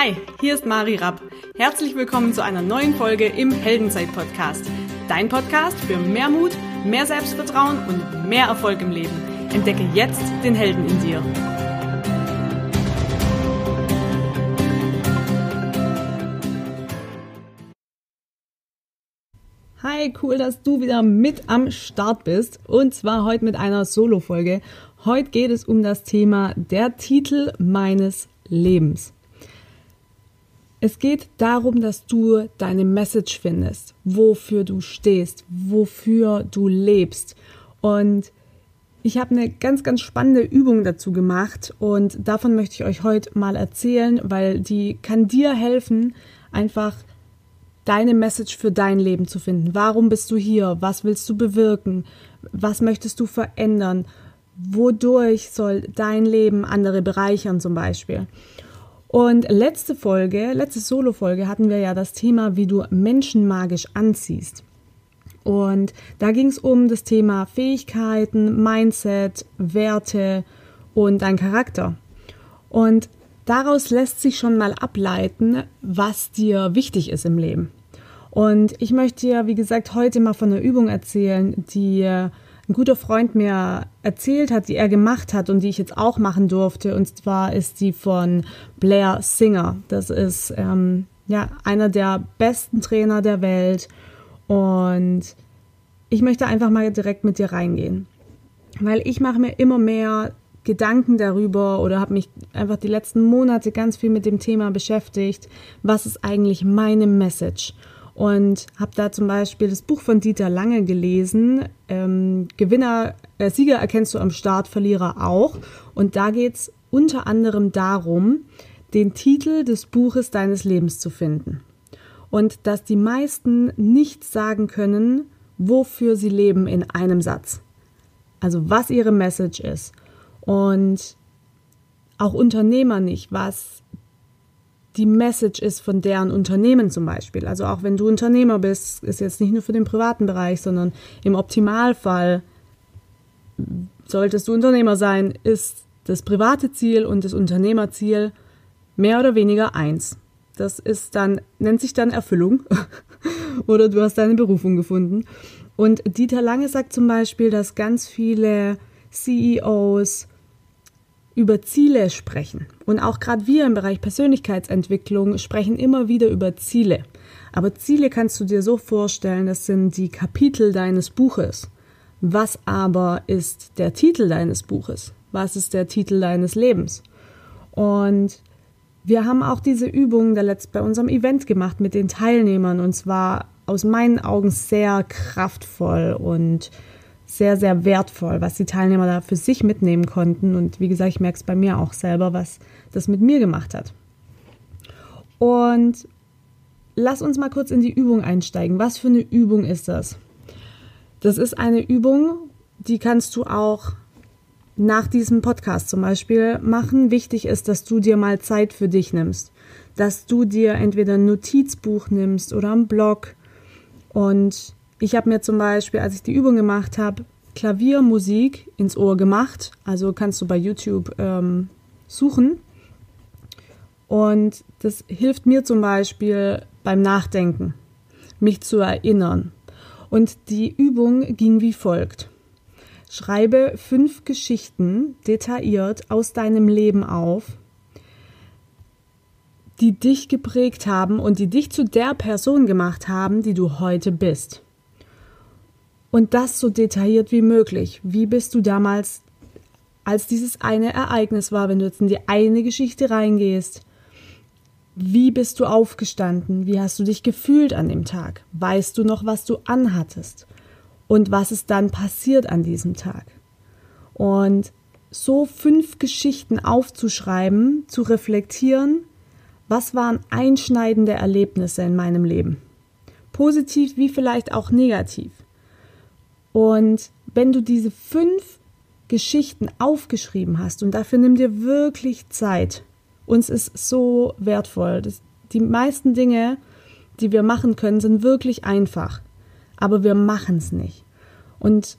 Hi, hier ist Mari Rapp. Herzlich willkommen zu einer neuen Folge im Heldenzeit-Podcast. Dein Podcast für mehr Mut, mehr Selbstvertrauen und mehr Erfolg im Leben. Entdecke jetzt den Helden in dir. Hi, cool, dass du wieder mit am Start bist. Und zwar heute mit einer Solo-Folge. Heute geht es um das Thema der Titel meines Lebens. Es geht darum, dass du deine Message findest, wofür du stehst, wofür du lebst. Und ich habe eine ganz, ganz spannende Übung dazu gemacht und davon möchte ich euch heute mal erzählen, weil die kann dir helfen, einfach deine Message für dein Leben zu finden. Warum bist du hier? Was willst du bewirken? Was möchtest du verändern? Wodurch soll dein Leben andere bereichern zum Beispiel? Und letzte Folge, letzte Solo-Folge hatten wir ja das Thema, wie du Menschen magisch anziehst. Und da ging es um das Thema Fähigkeiten, Mindset, Werte und dein Charakter. Und daraus lässt sich schon mal ableiten, was dir wichtig ist im Leben. Und ich möchte dir, wie gesagt, heute mal von einer Übung erzählen, die ein guter Freund mir erzählt hat, die er gemacht hat und die ich jetzt auch machen durfte. Und zwar ist die von Blair Singer. Das ist ähm, ja einer der besten Trainer der Welt. Und ich möchte einfach mal direkt mit dir reingehen. Weil ich mache mir immer mehr Gedanken darüber oder habe mich einfach die letzten Monate ganz viel mit dem Thema beschäftigt. Was ist eigentlich meine Message? Und habe da zum Beispiel das Buch von Dieter Lange gelesen. Ähm, Gewinner, äh, Sieger erkennst du am Start, Verlierer auch. Und da geht's unter anderem darum, den Titel des Buches deines Lebens zu finden. Und dass die meisten nicht sagen können, wofür sie leben in einem Satz. Also was ihre Message ist. Und auch Unternehmer nicht, was die Message ist von deren Unternehmen zum Beispiel. Also auch wenn du Unternehmer bist, ist jetzt nicht nur für den privaten Bereich, sondern im Optimalfall solltest du Unternehmer sein, ist das private Ziel und das Unternehmerziel mehr oder weniger eins. Das ist dann, nennt sich dann Erfüllung oder du hast deine Berufung gefunden. Und Dieter Lange sagt zum Beispiel, dass ganz viele CEOs über Ziele sprechen. Und auch gerade wir im Bereich Persönlichkeitsentwicklung sprechen immer wieder über Ziele. Aber Ziele kannst du dir so vorstellen, das sind die Kapitel deines Buches. Was aber ist der Titel deines Buches? Was ist der Titel deines Lebens? Und wir haben auch diese Übung der letzt bei unserem Event gemacht mit den Teilnehmern und zwar aus meinen Augen sehr kraftvoll und sehr, sehr wertvoll, was die Teilnehmer da für sich mitnehmen konnten. Und wie gesagt, ich merke es bei mir auch selber, was das mit mir gemacht hat. Und lass uns mal kurz in die Übung einsteigen. Was für eine Übung ist das? Das ist eine Übung, die kannst du auch nach diesem Podcast zum Beispiel machen. Wichtig ist, dass du dir mal Zeit für dich nimmst. Dass du dir entweder ein Notizbuch nimmst oder einen Blog und ich habe mir zum Beispiel, als ich die Übung gemacht habe, Klaviermusik ins Ohr gemacht. Also kannst du bei YouTube ähm, suchen. Und das hilft mir zum Beispiel beim Nachdenken, mich zu erinnern. Und die Übung ging wie folgt. Schreibe fünf Geschichten detailliert aus deinem Leben auf, die dich geprägt haben und die dich zu der Person gemacht haben, die du heute bist. Und das so detailliert wie möglich. Wie bist du damals, als dieses eine Ereignis war, wenn du jetzt in die eine Geschichte reingehst? Wie bist du aufgestanden? Wie hast du dich gefühlt an dem Tag? Weißt du noch, was du anhattest? Und was ist dann passiert an diesem Tag? Und so fünf Geschichten aufzuschreiben, zu reflektieren, was waren einschneidende Erlebnisse in meinem Leben? Positiv wie vielleicht auch negativ. Und wenn du diese fünf Geschichten aufgeschrieben hast, und dafür nimm dir wirklich Zeit, uns ist so wertvoll. Das, die meisten Dinge, die wir machen können, sind wirklich einfach, aber wir machen es nicht. Und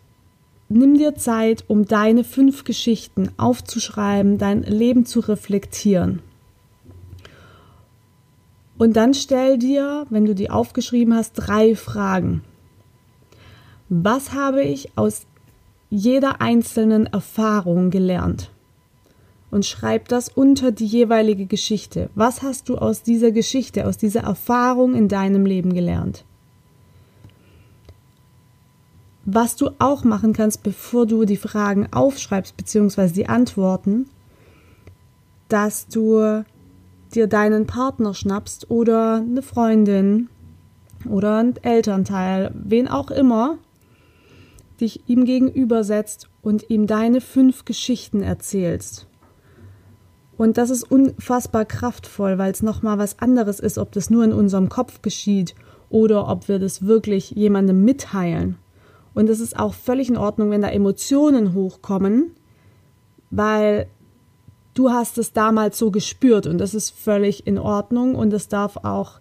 nimm dir Zeit, um deine fünf Geschichten aufzuschreiben, dein Leben zu reflektieren. Und dann stell dir, wenn du die aufgeschrieben hast, drei Fragen. Was habe ich aus jeder einzelnen Erfahrung gelernt? Und schreib das unter die jeweilige Geschichte. Was hast du aus dieser Geschichte, aus dieser Erfahrung in deinem Leben gelernt? Was du auch machen kannst, bevor du die Fragen aufschreibst, beziehungsweise die Antworten, dass du dir deinen Partner schnappst oder eine Freundin oder ein Elternteil, wen auch immer, dich ihm gegenübersetzt und ihm deine fünf Geschichten erzählst. Und das ist unfassbar kraftvoll, weil es nochmal was anderes ist, ob das nur in unserem Kopf geschieht oder ob wir das wirklich jemandem mitteilen. Und es ist auch völlig in Ordnung, wenn da Emotionen hochkommen, weil du hast es damals so gespürt und das ist völlig in Ordnung und es darf auch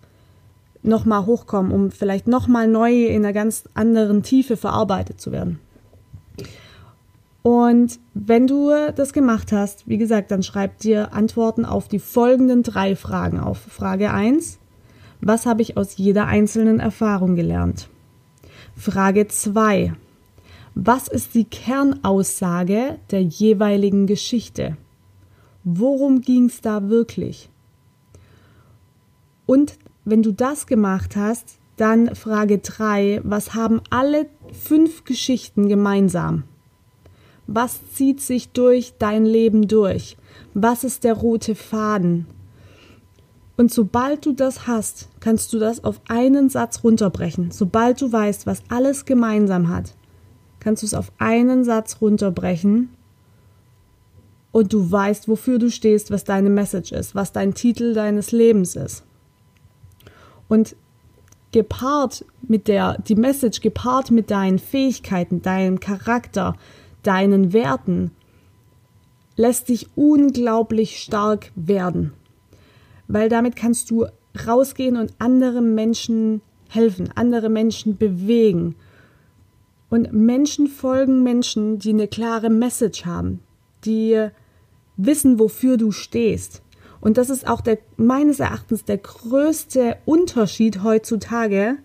nochmal hochkommen, um vielleicht nochmal neu in einer ganz anderen Tiefe verarbeitet zu werden. Und wenn du das gemacht hast, wie gesagt, dann schreib dir Antworten auf die folgenden drei Fragen auf. Frage 1. Was habe ich aus jeder einzelnen Erfahrung gelernt? Frage 2. Was ist die Kernaussage der jeweiligen Geschichte? Worum ging es da wirklich? Und wenn du das gemacht hast, dann Frage 3, was haben alle fünf Geschichten gemeinsam? Was zieht sich durch dein Leben durch? Was ist der rote Faden? Und sobald du das hast, kannst du das auf einen Satz runterbrechen. Sobald du weißt, was alles gemeinsam hat, kannst du es auf einen Satz runterbrechen und du weißt, wofür du stehst, was deine Message ist, was dein Titel deines Lebens ist. Und gepaart mit der, die Message gepaart mit deinen Fähigkeiten, deinem Charakter, deinen Werten, lässt dich unglaublich stark werden. Weil damit kannst du rausgehen und andere Menschen helfen, andere Menschen bewegen. Und Menschen folgen Menschen, die eine klare Message haben, die wissen, wofür du stehst. Und das ist auch der, meines Erachtens der größte Unterschied heutzutage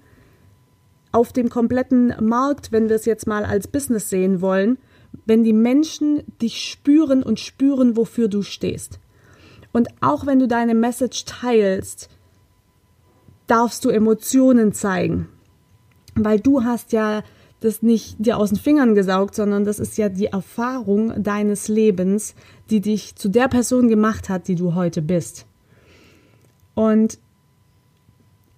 auf dem kompletten Markt, wenn wir es jetzt mal als Business sehen wollen, wenn die Menschen dich spüren und spüren, wofür du stehst. Und auch wenn du deine Message teilst, darfst du Emotionen zeigen. Weil du hast ja das nicht dir aus den Fingern gesaugt, sondern das ist ja die Erfahrung deines Lebens, die dich zu der Person gemacht hat, die du heute bist. Und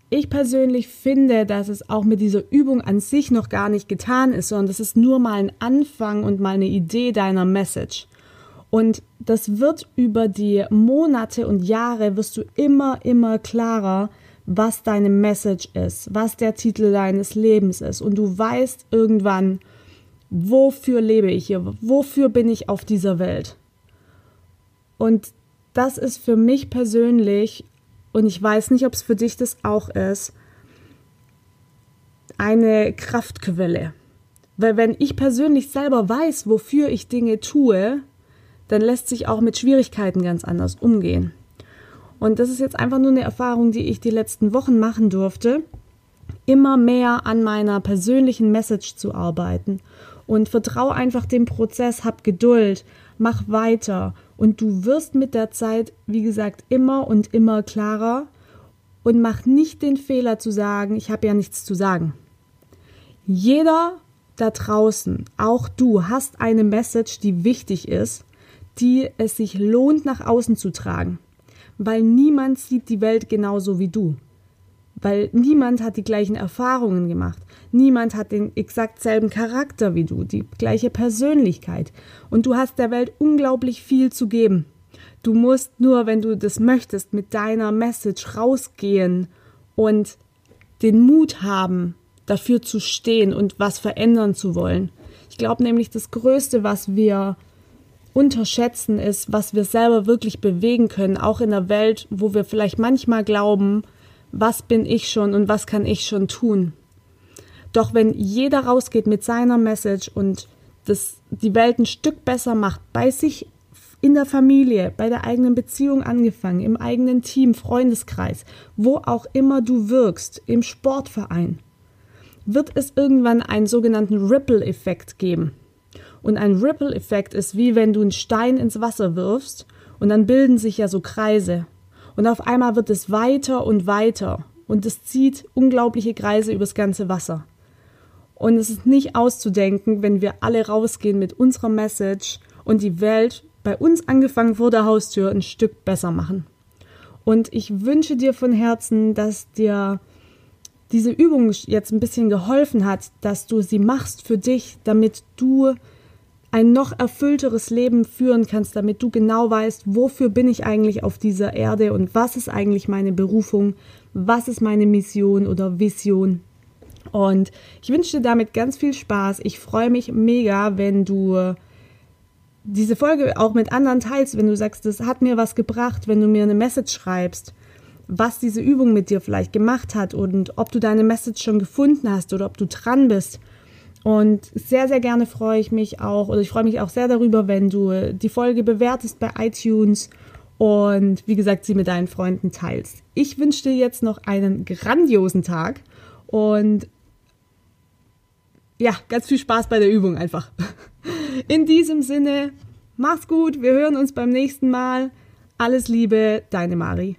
ich persönlich finde, dass es auch mit dieser Übung an sich noch gar nicht getan ist, sondern das ist nur mal ein Anfang und mal eine Idee deiner Message. Und das wird über die Monate und Jahre wirst du immer, immer klarer, was deine Message ist, was der Titel deines Lebens ist. Und du weißt irgendwann, wofür lebe ich hier, wofür bin ich auf dieser Welt. Und das ist für mich persönlich, und ich weiß nicht, ob es für dich das auch ist, eine Kraftquelle. Weil wenn ich persönlich selber weiß, wofür ich Dinge tue, dann lässt sich auch mit Schwierigkeiten ganz anders umgehen. Und das ist jetzt einfach nur eine Erfahrung, die ich die letzten Wochen machen durfte, immer mehr an meiner persönlichen Message zu arbeiten. Und vertraue einfach dem Prozess, hab Geduld, mach weiter. Und du wirst mit der Zeit, wie gesagt, immer und immer klarer. Und mach nicht den Fehler zu sagen, ich habe ja nichts zu sagen. Jeder da draußen, auch du, hast eine Message, die wichtig ist, die es sich lohnt, nach außen zu tragen weil niemand sieht die Welt genauso wie du. Weil niemand hat die gleichen Erfahrungen gemacht. Niemand hat den exakt selben Charakter wie du, die gleiche Persönlichkeit. Und du hast der Welt unglaublich viel zu geben. Du musst nur, wenn du das möchtest, mit deiner Message rausgehen und den Mut haben, dafür zu stehen und was verändern zu wollen. Ich glaube nämlich, das Größte, was wir unterschätzen, ist, was wir selber wirklich bewegen können, auch in der Welt, wo wir vielleicht manchmal glauben, was bin ich schon und was kann ich schon tun. Doch wenn jeder rausgeht mit seiner Message und das die Welt ein Stück besser macht, bei sich in der Familie, bei der eigenen Beziehung angefangen, im eigenen Team, Freundeskreis, wo auch immer du wirkst, im Sportverein, wird es irgendwann einen sogenannten Ripple-Effekt geben. Und ein Ripple-Effekt ist wie wenn du einen Stein ins Wasser wirfst und dann bilden sich ja so Kreise. Und auf einmal wird es weiter und weiter und es zieht unglaubliche Kreise übers ganze Wasser. Und es ist nicht auszudenken, wenn wir alle rausgehen mit unserer Message und die Welt bei uns angefangen vor der Haustür ein Stück besser machen. Und ich wünsche dir von Herzen, dass dir diese Übung jetzt ein bisschen geholfen hat, dass du sie machst für dich, damit du ein noch erfüllteres Leben führen kannst, damit du genau weißt, wofür bin ich eigentlich auf dieser Erde und was ist eigentlich meine Berufung, was ist meine Mission oder Vision. Und ich wünsche dir damit ganz viel Spaß. Ich freue mich mega, wenn du diese Folge auch mit anderen teilst, wenn du sagst, das hat mir was gebracht, wenn du mir eine Message schreibst, was diese Übung mit dir vielleicht gemacht hat und ob du deine Message schon gefunden hast oder ob du dran bist. Und sehr, sehr gerne freue ich mich auch, oder ich freue mich auch sehr darüber, wenn du die Folge bewertest bei iTunes und wie gesagt, sie mit deinen Freunden teilst. Ich wünsche dir jetzt noch einen grandiosen Tag und ja, ganz viel Spaß bei der Übung einfach. In diesem Sinne, mach's gut, wir hören uns beim nächsten Mal. Alles Liebe, deine Mari.